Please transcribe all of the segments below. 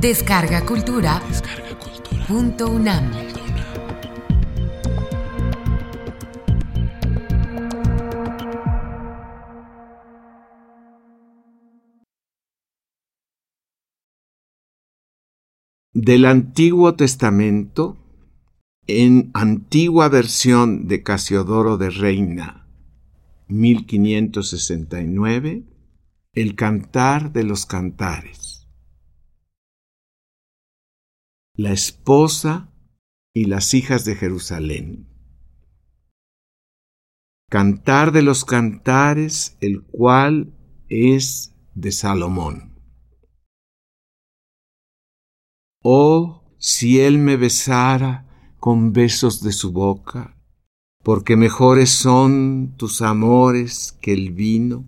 Descarga Cultura. Punto UNAM. Del Antiguo Testamento, en antigua versión de Casiodoro de Reina, 1569, el Cantar de los Cantares. La esposa y las hijas de Jerusalén. Cantar de los Cantares, el cual es de Salomón. Oh, si él me besara con besos de su boca, porque mejores son tus amores que el vino,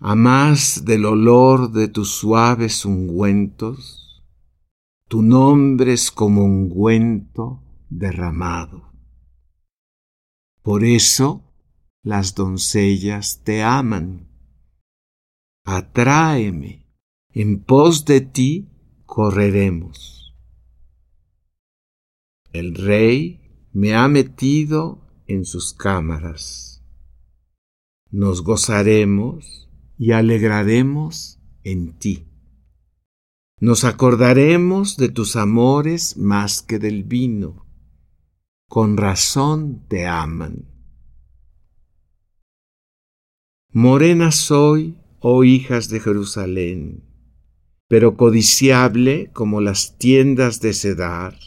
a más del olor de tus suaves ungüentos, tu nombre es como ungüento derramado. Por eso las doncellas te aman. Atráeme, en pos de ti correremos. El rey me ha metido en sus cámaras. Nos gozaremos y alegraremos en ti. Nos acordaremos de tus amores más que del vino. Con razón te aman. Morena soy, oh hijas de Jerusalén pero codiciable como las tiendas de Cedar,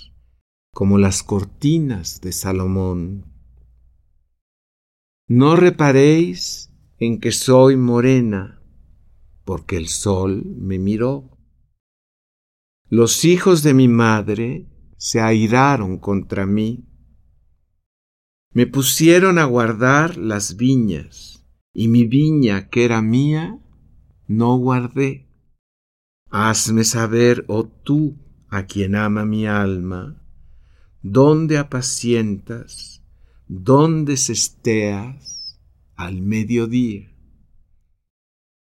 como las cortinas de Salomón. No reparéis en que soy morena, porque el sol me miró. Los hijos de mi madre se airaron contra mí. Me pusieron a guardar las viñas, y mi viña que era mía, no guardé. Hazme saber, oh tú, a quien ama mi alma, dónde apacientas, dónde cesteas al mediodía.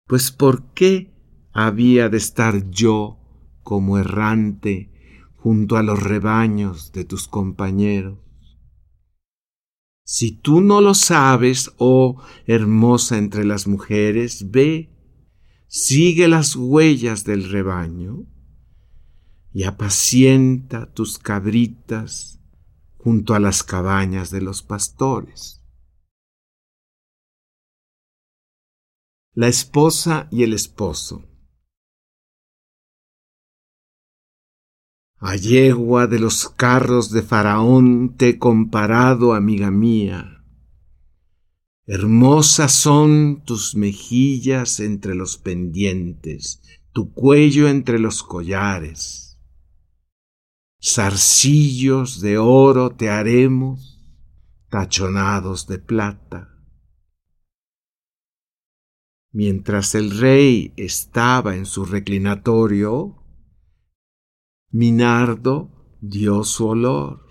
Pues ¿por qué había de estar yo como errante junto a los rebaños de tus compañeros? Si tú no lo sabes, oh hermosa entre las mujeres, ve sigue las huellas del rebaño y apacienta tus cabritas junto a las cabañas de los pastores. La esposa y el esposo. A yegua de los carros de Faraón te he comparado, amiga mía, Hermosas son tus mejillas entre los pendientes, tu cuello entre los collares. Zarcillos de oro te haremos, tachonados de plata. Mientras el rey estaba en su reclinatorio, Minardo dio su olor.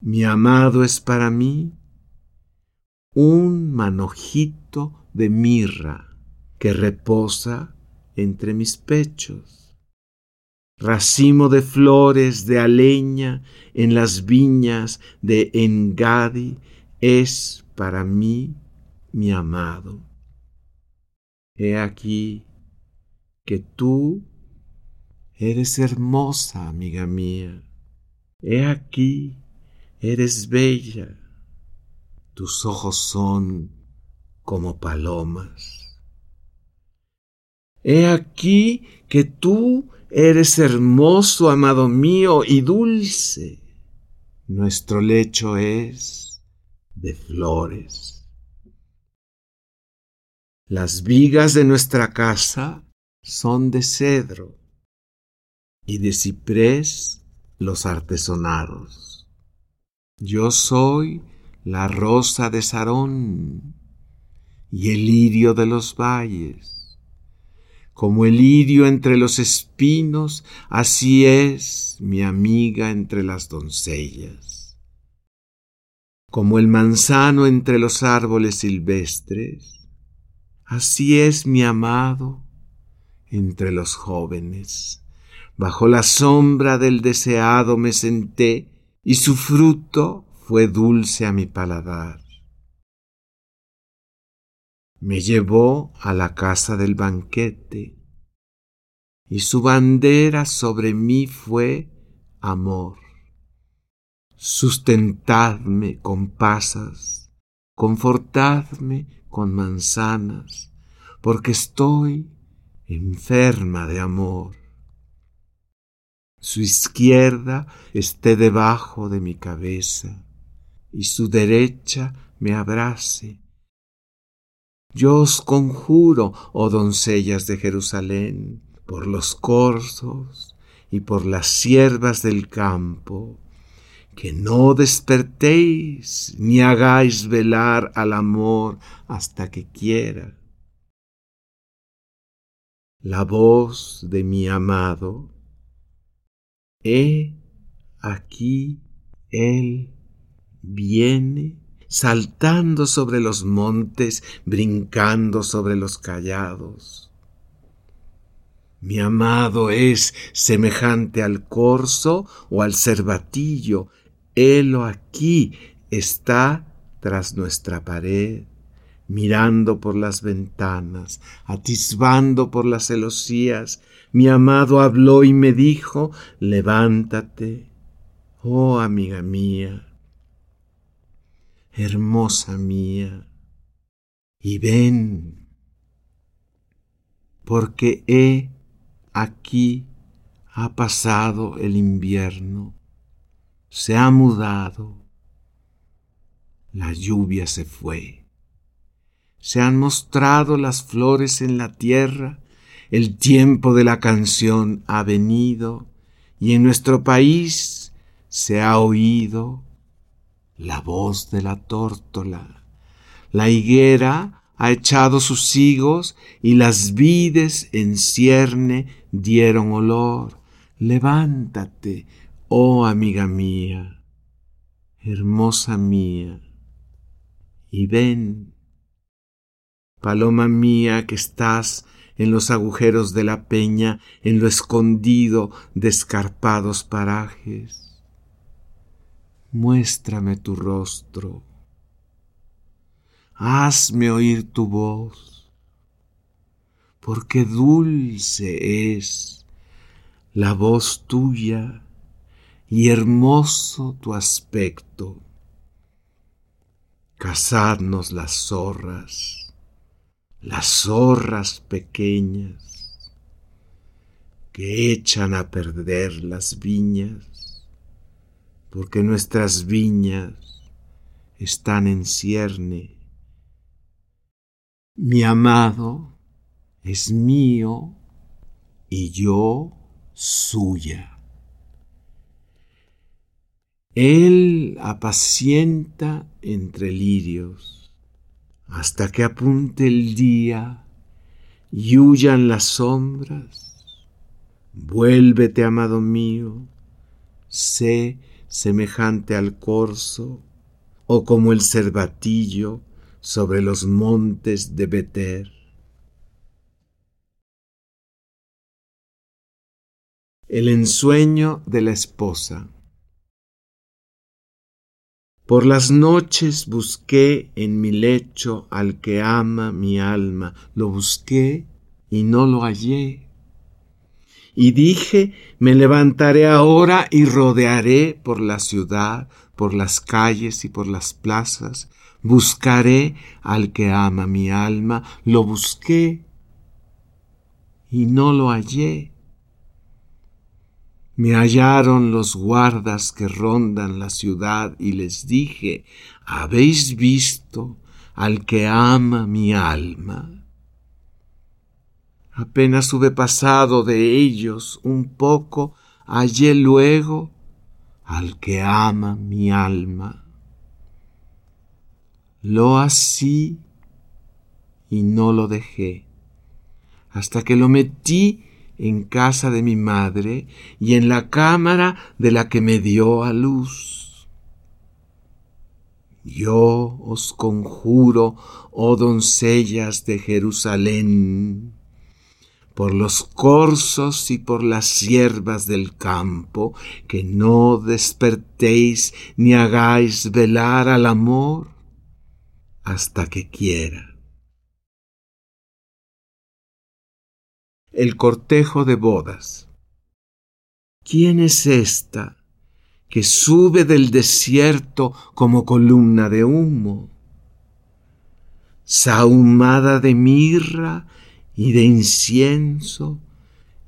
Mi amado es para mí un manojito de mirra que reposa entre mis pechos. Racimo de flores de aleña en las viñas de Engadi es para mí mi amado. He aquí que tú eres hermosa, amiga mía. He aquí, eres bella tus ojos son como palomas. He aquí que tú eres hermoso, amado mío, y dulce. Nuestro lecho es de flores. Las vigas de nuestra casa son de cedro y de ciprés los artesonados. Yo soy la rosa de Sarón y el lirio de los valles. Como el lirio entre los espinos, así es mi amiga entre las doncellas. Como el manzano entre los árboles silvestres, así es mi amado entre los jóvenes. Bajo la sombra del deseado me senté y su fruto fue dulce a mi paladar. Me llevó a la casa del banquete y su bandera sobre mí fue amor. Sustentadme con pasas, confortadme con manzanas, porque estoy enferma de amor. Su izquierda esté debajo de mi cabeza y su derecha me abrace. Yo os conjuro, oh doncellas de Jerusalén, por los corzos y por las siervas del campo, que no despertéis ni hagáis velar al amor hasta que quiera. La voz de mi amado, he aquí él viene saltando sobre los montes, brincando sobre los callados. Mi amado es semejante al corzo o al cervatillo, Helo aquí está tras nuestra pared, mirando por las ventanas, atisbando por las celosías. Mi amado habló y me dijo, levántate, oh amiga mía, hermosa mía, y ven, porque he aquí ha pasado el invierno se ha mudado, la lluvia se fue, se han mostrado las flores en la tierra, el tiempo de la canción ha venido y en nuestro país se ha oído la voz de la tórtola. La higuera ha echado sus higos y las vides en cierne dieron olor. Levántate, Oh amiga mía, hermosa mía, y ven, paloma mía que estás en los agujeros de la peña, en lo escondido de escarpados parajes. Muéstrame tu rostro, hazme oír tu voz, porque dulce es la voz tuya y hermoso tu aspecto. Cazadnos las zorras, las zorras pequeñas que echan a perder las viñas, porque nuestras viñas están en cierne. Mi amado es mío y yo suya. Él apacienta entre lirios hasta que apunte el día y huyan las sombras. Vuélvete, amado mío, sé semejante al corzo o como el cervatillo sobre los montes de Beter. El ensueño de la esposa. Por las noches busqué en mi lecho al que ama mi alma, lo busqué y no lo hallé. Y dije, me levantaré ahora y rodearé por la ciudad, por las calles y por las plazas, buscaré al que ama mi alma, lo busqué y no lo hallé. Me hallaron los guardas que rondan la ciudad y les dije, ¿habéis visto al que ama mi alma? Apenas hube pasado de ellos un poco, hallé luego al que ama mi alma. Lo así y no lo dejé, hasta que lo metí en casa de mi madre y en la cámara de la que me dio a luz. Yo os conjuro, oh doncellas de Jerusalén, por los corzos y por las hierbas del campo, que no despertéis ni hagáis velar al amor hasta que quiera. El cortejo de bodas. ¿Quién es esta que sube del desierto como columna de humo? Sahumada de mirra y de incienso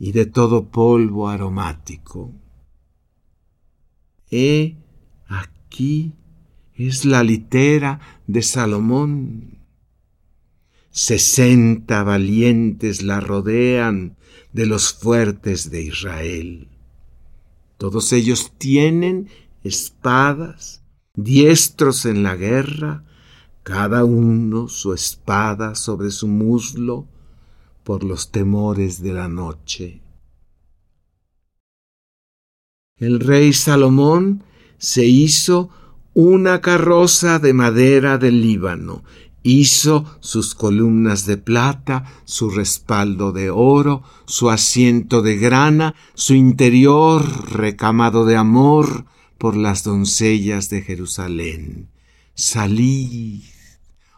y de todo polvo aromático. He aquí es la litera de Salomón. Sesenta valientes la rodean de los fuertes de Israel. Todos ellos tienen espadas, diestros en la guerra, cada uno su espada sobre su muslo, por los temores de la noche. El rey Salomón se hizo una carroza de madera del Líbano, hizo sus columnas de plata, su respaldo de oro, su asiento de grana, su interior recamado de amor por las doncellas de Jerusalén. Salid,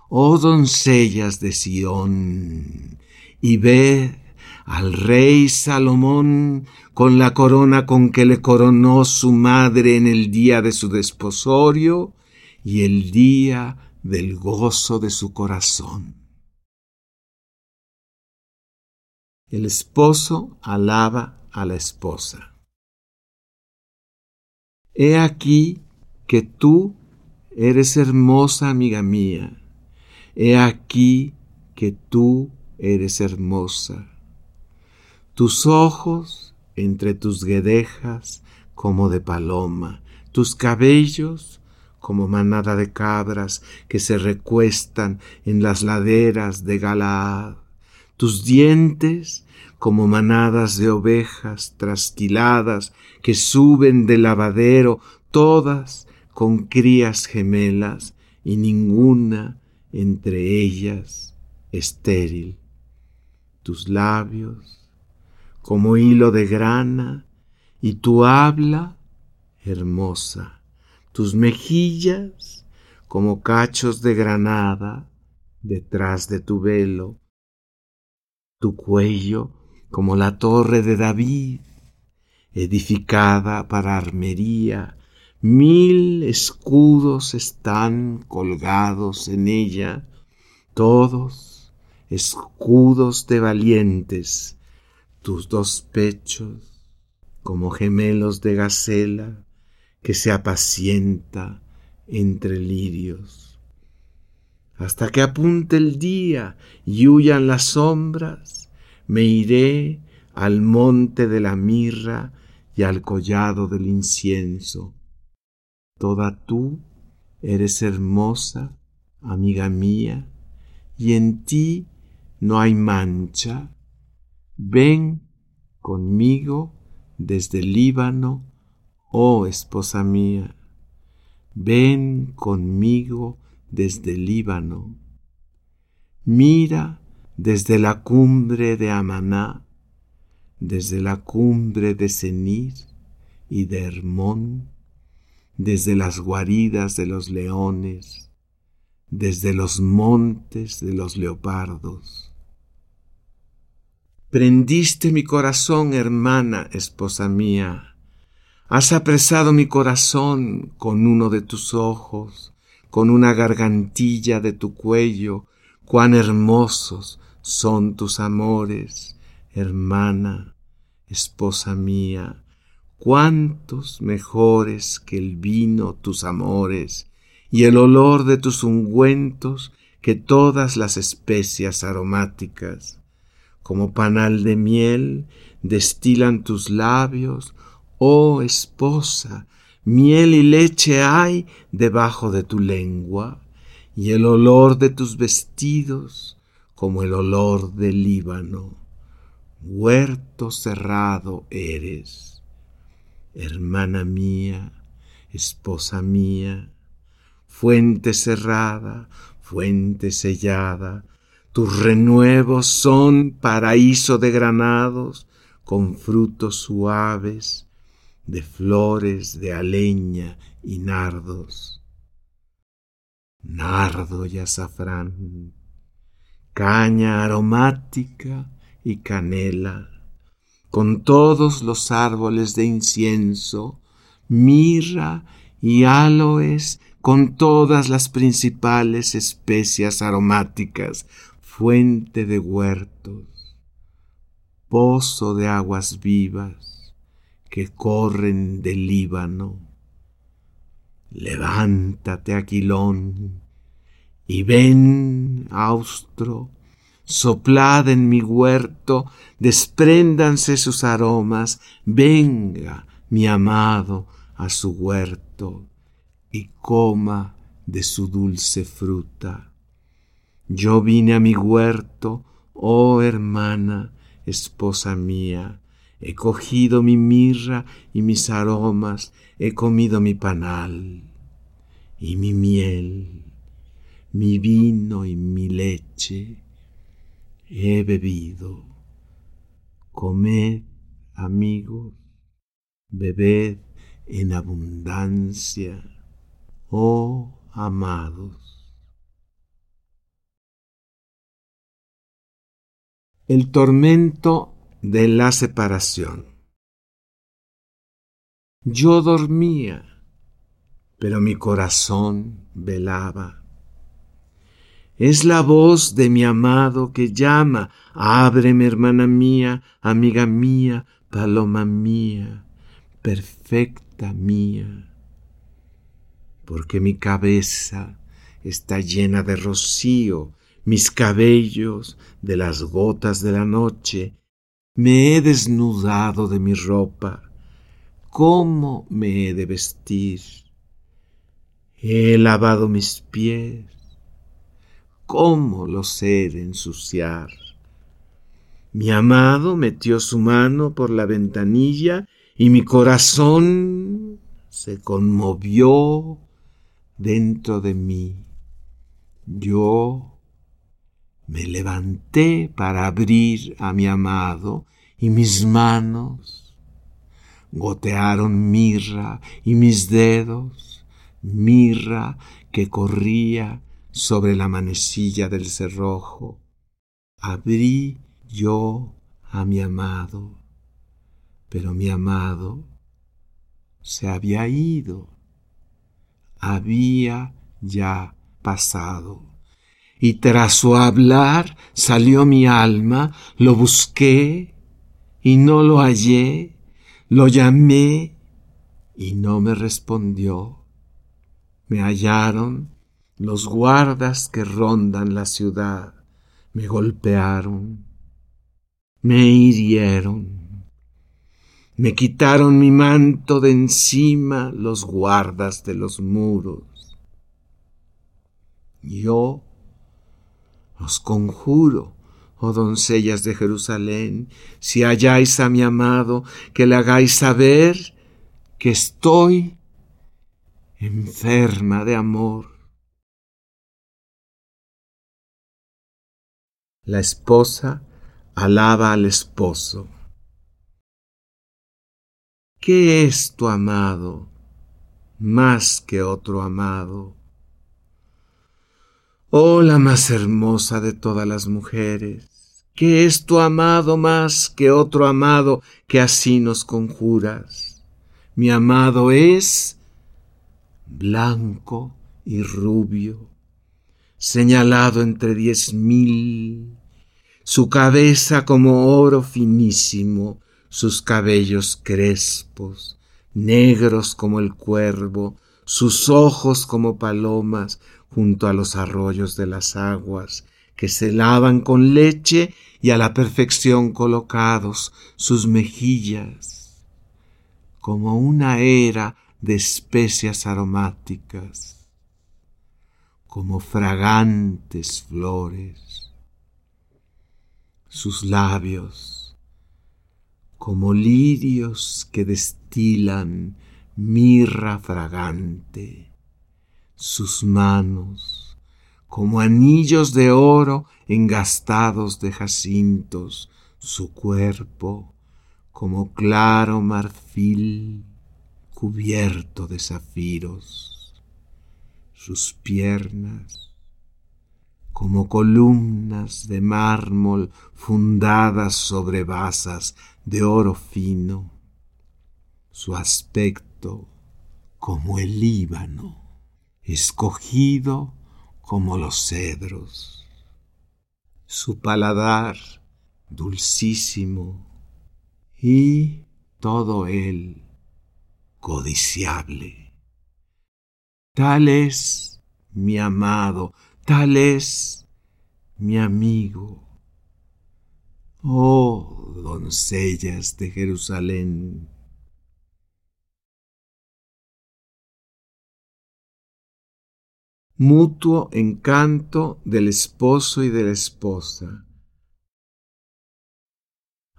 oh doncellas de Sión, y ve al rey Salomón con la corona con que le coronó su madre en el día de su desposorio y el día del gozo de su corazón. El esposo alaba a la esposa. He aquí que tú eres hermosa amiga mía. He aquí que tú eres hermosa. Tus ojos entre tus guedejas como de paloma, tus cabellos como manada de cabras que se recuestan en las laderas de Galaad, tus dientes como manadas de ovejas trasquiladas que suben del lavadero, todas con crías gemelas y ninguna entre ellas estéril. Tus labios como hilo de grana y tu habla hermosa, tus mejillas como cachos de granada detrás de tu velo, tu cuello como la torre de David, edificada para armería, mil escudos están colgados en ella, todos escudos de valientes, tus dos pechos como gemelos de gacela que se apacienta entre lirios. Hasta que apunte el día y huyan las sombras, me iré al monte de la mirra y al collado del incienso. Toda tú eres hermosa, amiga mía, y en ti no hay mancha. Ven conmigo desde Líbano, oh esposa mía. Ven conmigo desde Líbano. Mira desde la cumbre de Amaná, desde la cumbre de Senir y de Hermón, desde las guaridas de los leones, desde los montes de los leopardos. Prendiste mi corazón, hermana, esposa mía. Has apresado mi corazón con uno de tus ojos, con una gargantilla de tu cuello. Cuán hermosos son tus amores, hermana, esposa mía. Cuántos mejores que el vino tus amores y el olor de tus ungüentos que todas las especias aromáticas como panal de miel, destilan tus labios, oh esposa, miel y leche hay debajo de tu lengua, y el olor de tus vestidos como el olor del Líbano. Huerto cerrado eres, hermana mía, esposa mía, fuente cerrada, fuente sellada, Tus renuevos son paraíso de granados con frutos suaves, de flores de aleña y nardos. Nardo y azafrán, caña aromática y canela, con todos los árboles de incienso, mirra y aloes, con todas las principales especias aromáticas, fuente de huertos, pozo de aguas vivas que corren del Líbano. Levántate, Aquilón, y ven, austro, soplad en mi huerto, despréndanse sus aromas, venga, mi amado, a su huerto, y coma de su dulce fruta yo vine a mi huerto, oh hermana, esposa mía, he cogido mi mirra y mis aromas, he comido mi panal y mi miel, mi vino y mi leche, he bebido. Comed, amigos, bebed en abundancia, oh amados. El tormento de la separación. Yo dormía, pero mi corazón velaba. Es la voz de mi amado que llama, ábreme hermana mía, amiga mía, paloma mía, perfecta mía, porque mi cabeza está llena de rocío mis cabellos de las gotas de la noche, me he desnudado de mi ropa, ¿cómo me he de vestir? He lavado mis pies, ¿cómo los he de ensuciar? Mi amado metió su mano por la ventanilla y mi corazón se conmovió dentro de mí. Yo me levanté para abrir a mi amado y mis manos gotearon mirra y mis dedos, mirra que corría sobre la manecilla del cerrojo. Abrí yo a mi amado, pero mi amado se había ido, había ya pasado y tras su hablar salió mi alma, lo busqué y no lo hallé, lo llamé y no me respondió. Me hallaron los guardas que rondan la ciudad, me golpearon, me hirieron, me quitaron mi manto de encima los guardas de los muros. Yo os conjuro, oh doncellas de Jerusalén, si halláis a mi amado, que le hagáis saber que estoy enferma de amor. La esposa alaba al esposo. ¿Qué es tu amado más que otro amado? Oh la más hermosa de todas las mujeres, que es tu amado más que otro amado que así nos conjuras. Mi amado es blanco y rubio, señalado entre diez mil, su cabeza como oro finísimo, sus cabellos crespos, negros como el cuervo, sus ojos como palomas, junto a los arroyos de las aguas, que se lavan con leche y a la perfección colocados sus mejillas, como una era de especias aromáticas, como fragantes flores, sus labios, como lirios que destilan mirra fragante sus manos como anillos de oro engastados de jacintos, su cuerpo como claro marfil cubierto de zafiros, sus piernas como columnas de mármol fundadas sobre basas de oro fino, su aspecto como el Líbano, escogido como los cedros, su paladar dulcísimo y todo él codiciable. Tal es mi amado, tal es mi amigo. Oh doncellas de Jerusalén. Mutuo encanto del esposo y de la esposa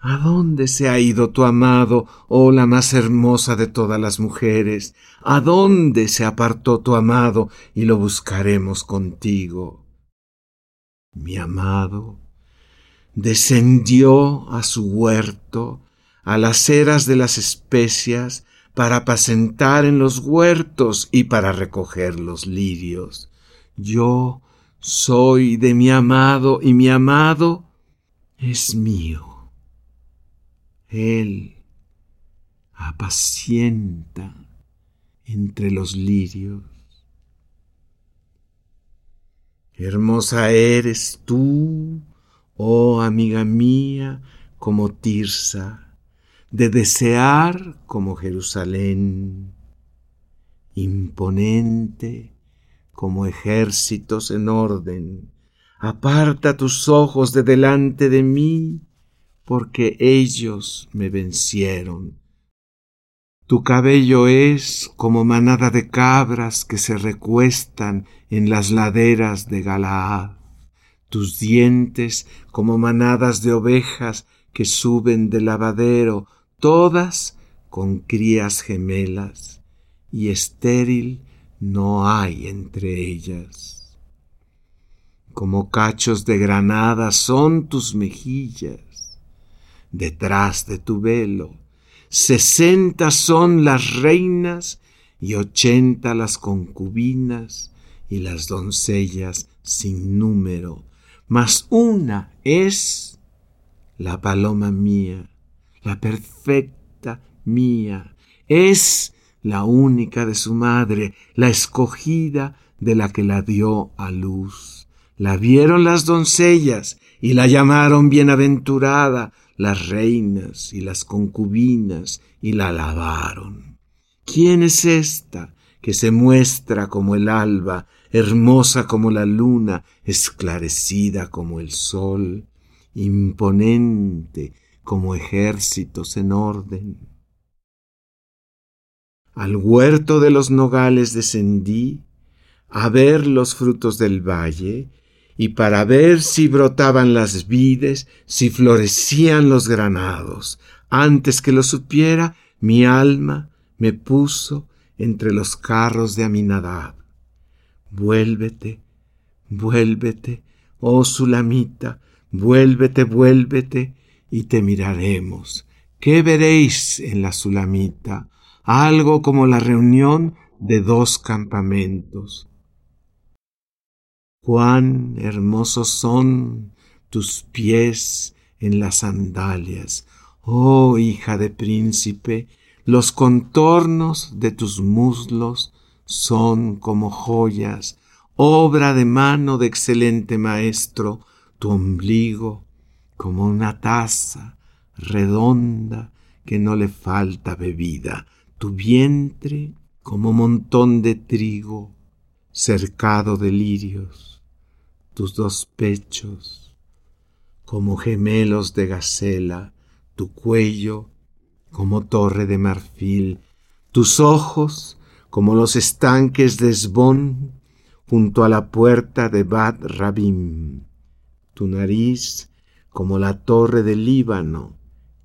¿A dónde se ha ido tu amado, oh la más hermosa de todas las mujeres? ¿A dónde se apartó tu amado y lo buscaremos contigo? Mi amado descendió a su huerto, a las eras de las especias, para apacentar en los huertos y para recoger los lirios. Yo soy de mi amado y mi amado es mío. Él apacienta entre los lirios. Hermosa eres tú, oh amiga mía, como Tirsa, de desear como Jerusalén, imponente como ejércitos en orden. Aparta tus ojos de delante de mí, porque ellos me vencieron. Tu cabello es como manada de cabras que se recuestan en las laderas de Galaad, tus dientes como manadas de ovejas que suben del lavadero, todas con crías gemelas, y estéril no hay entre ellas. Como cachos de granada son tus mejillas, detrás de tu velo. Sesenta son las reinas y ochenta las concubinas y las doncellas sin número, mas una es la paloma mía, la perfecta mía, es la única de su madre, la escogida de la que la dio a luz. La vieron las doncellas y la llamaron bienaventurada, las reinas y las concubinas y la alabaron. ¿Quién es esta que se muestra como el alba, hermosa como la luna, esclarecida como el sol, imponente como ejércitos en orden? Al huerto de los nogales descendí a ver los frutos del valle y para ver si brotaban las vides, si florecían los granados. Antes que lo supiera, mi alma me puso entre los carros de Aminadab. Vuélvete, vuélvete, oh Sulamita, vuélvete, vuélvete, y te miraremos. ¿Qué veréis en la Sulamita? Algo como la reunión de dos campamentos Cuán hermosos son tus pies en las sandalias, oh hija de príncipe, los contornos de tus muslos son como joyas, obra de mano de excelente maestro, tu ombligo como una taza redonda que no le falta bebida, tu vientre como montón de trigo cercado de lirios. Tus dos pechos como gemelos de gacela, tu cuello como torre de marfil, tus ojos como los estanques de Esbón junto a la puerta de Bad Rabim, tu nariz como la torre del Líbano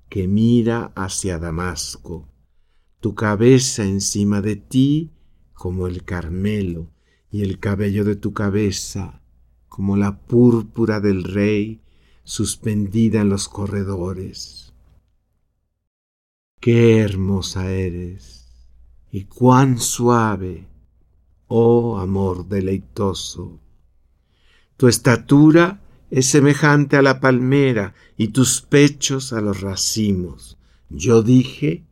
que mira hacia Damasco, tu cabeza encima de ti como el Carmelo y el cabello de tu cabeza como la púrpura del rey suspendida en los corredores. Qué hermosa eres y cuán suave, oh amor deleitoso. Tu estatura es semejante a la palmera y tus pechos a los racimos. Yo dije,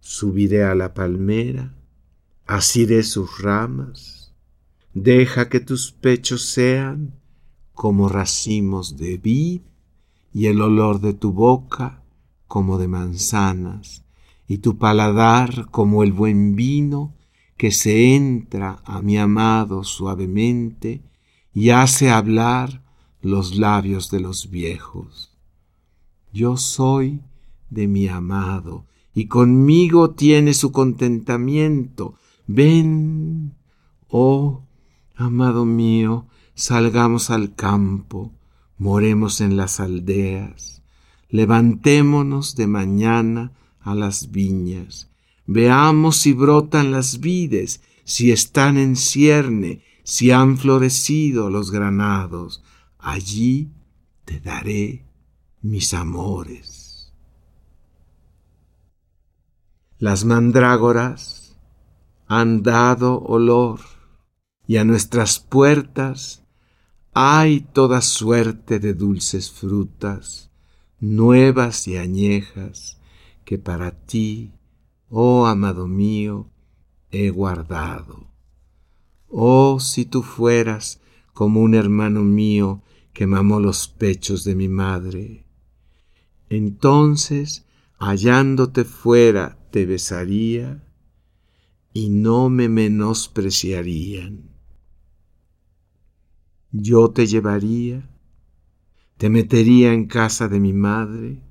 subiré a la palmera, asiré sus ramas, deja que tus pechos sean como racimos de vid y el olor de tu boca como de manzanas y tu paladar como el buen vino que se entra a mi amado suavemente y hace hablar los labios de los viejos. Yo soy de mi amado y conmigo tiene su contentamiento. Ven, oh amado mío, salgamos al campo, moremos en las aldeas, levantémonos de mañana a las viñas, veamos si brotan las vides, si están en cierne, si han florecido los granados, allí te daré mis amores. Las mandrágoras han dado olor y a nuestras puertas hay toda suerte de dulces frutas, nuevas y añejas, que para ti, oh amado mío, he guardado. Oh, si tú fueras como un hermano mío que mamó los pechos de mi madre. Entonces, hallándote fuera, te besaría y no me menospreciarían. Yo te llevaría, te metería en casa de mi madre,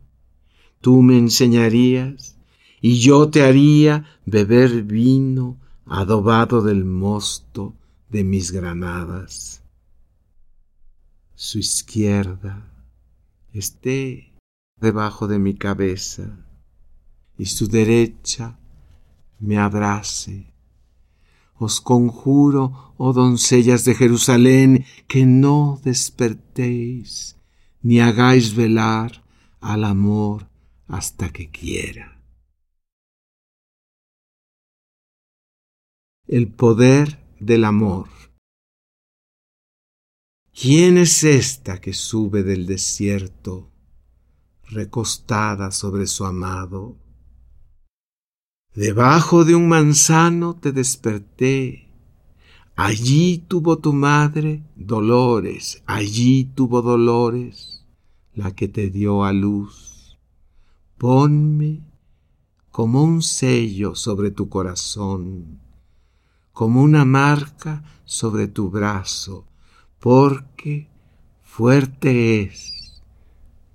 tú me enseñarías y yo te haría beber vino adobado del mosto de mis granadas. Su izquierda esté debajo de mi cabeza y su derecha me abrace. Os conjuro, oh doncellas de Jerusalén, que no despertéis ni hagáis velar al amor hasta que quiera. El poder del amor. ¿Quién es esta que sube del desierto, recostada sobre su amado? Debajo de un manzano te desperté. Allí tuvo tu madre dolores, allí tuvo dolores la que te dio a luz. Ponme como un sello sobre tu corazón, como una marca sobre tu brazo, porque fuerte es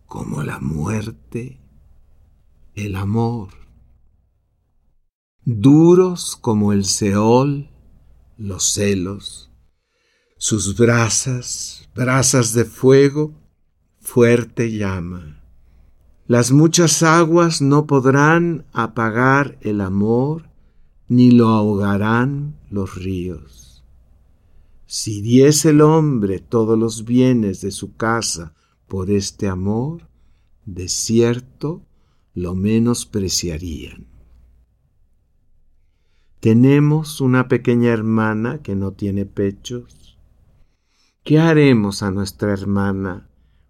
como la muerte el amor duros como el Seol, los celos, sus brasas, brasas de fuego, fuerte llama. Las muchas aguas no podrán apagar el amor, ni lo ahogarán los ríos. Si diese el hombre todos los bienes de su casa por este amor, de cierto lo menospreciarían. Tenemos una pequeña hermana que no tiene pechos. ¿Qué haremos a nuestra hermana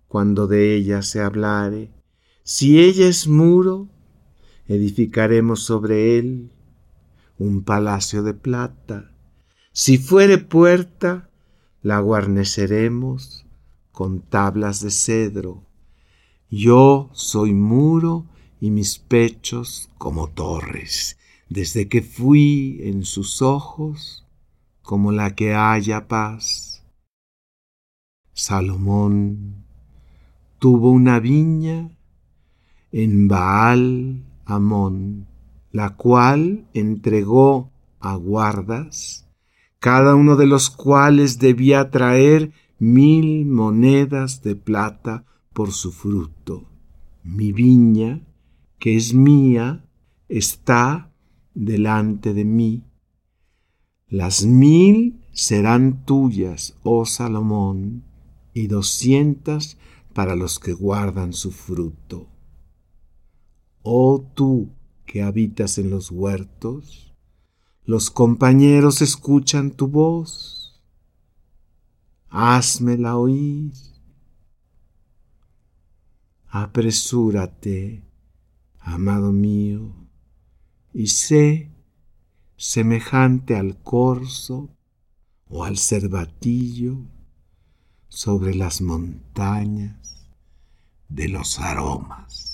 cuando de ella se hablare? Si ella es muro, edificaremos sobre él un palacio de plata. Si fuere puerta, la guarneceremos con tablas de cedro. Yo soy muro y mis pechos como torres desde que fui en sus ojos como la que haya paz. Salomón tuvo una viña en Baal Amón, la cual entregó a guardas, cada uno de los cuales debía traer mil monedas de plata por su fruto. Mi viña, que es mía, está delante de mí. Las mil serán tuyas, oh Salomón, y doscientas para los que guardan su fruto. Oh tú que habitas en los huertos, los compañeros escuchan tu voz. Házmela oír. Apresúrate, amado mío, y sé semejante al corzo o al cervatillo sobre las montañas de los aromas.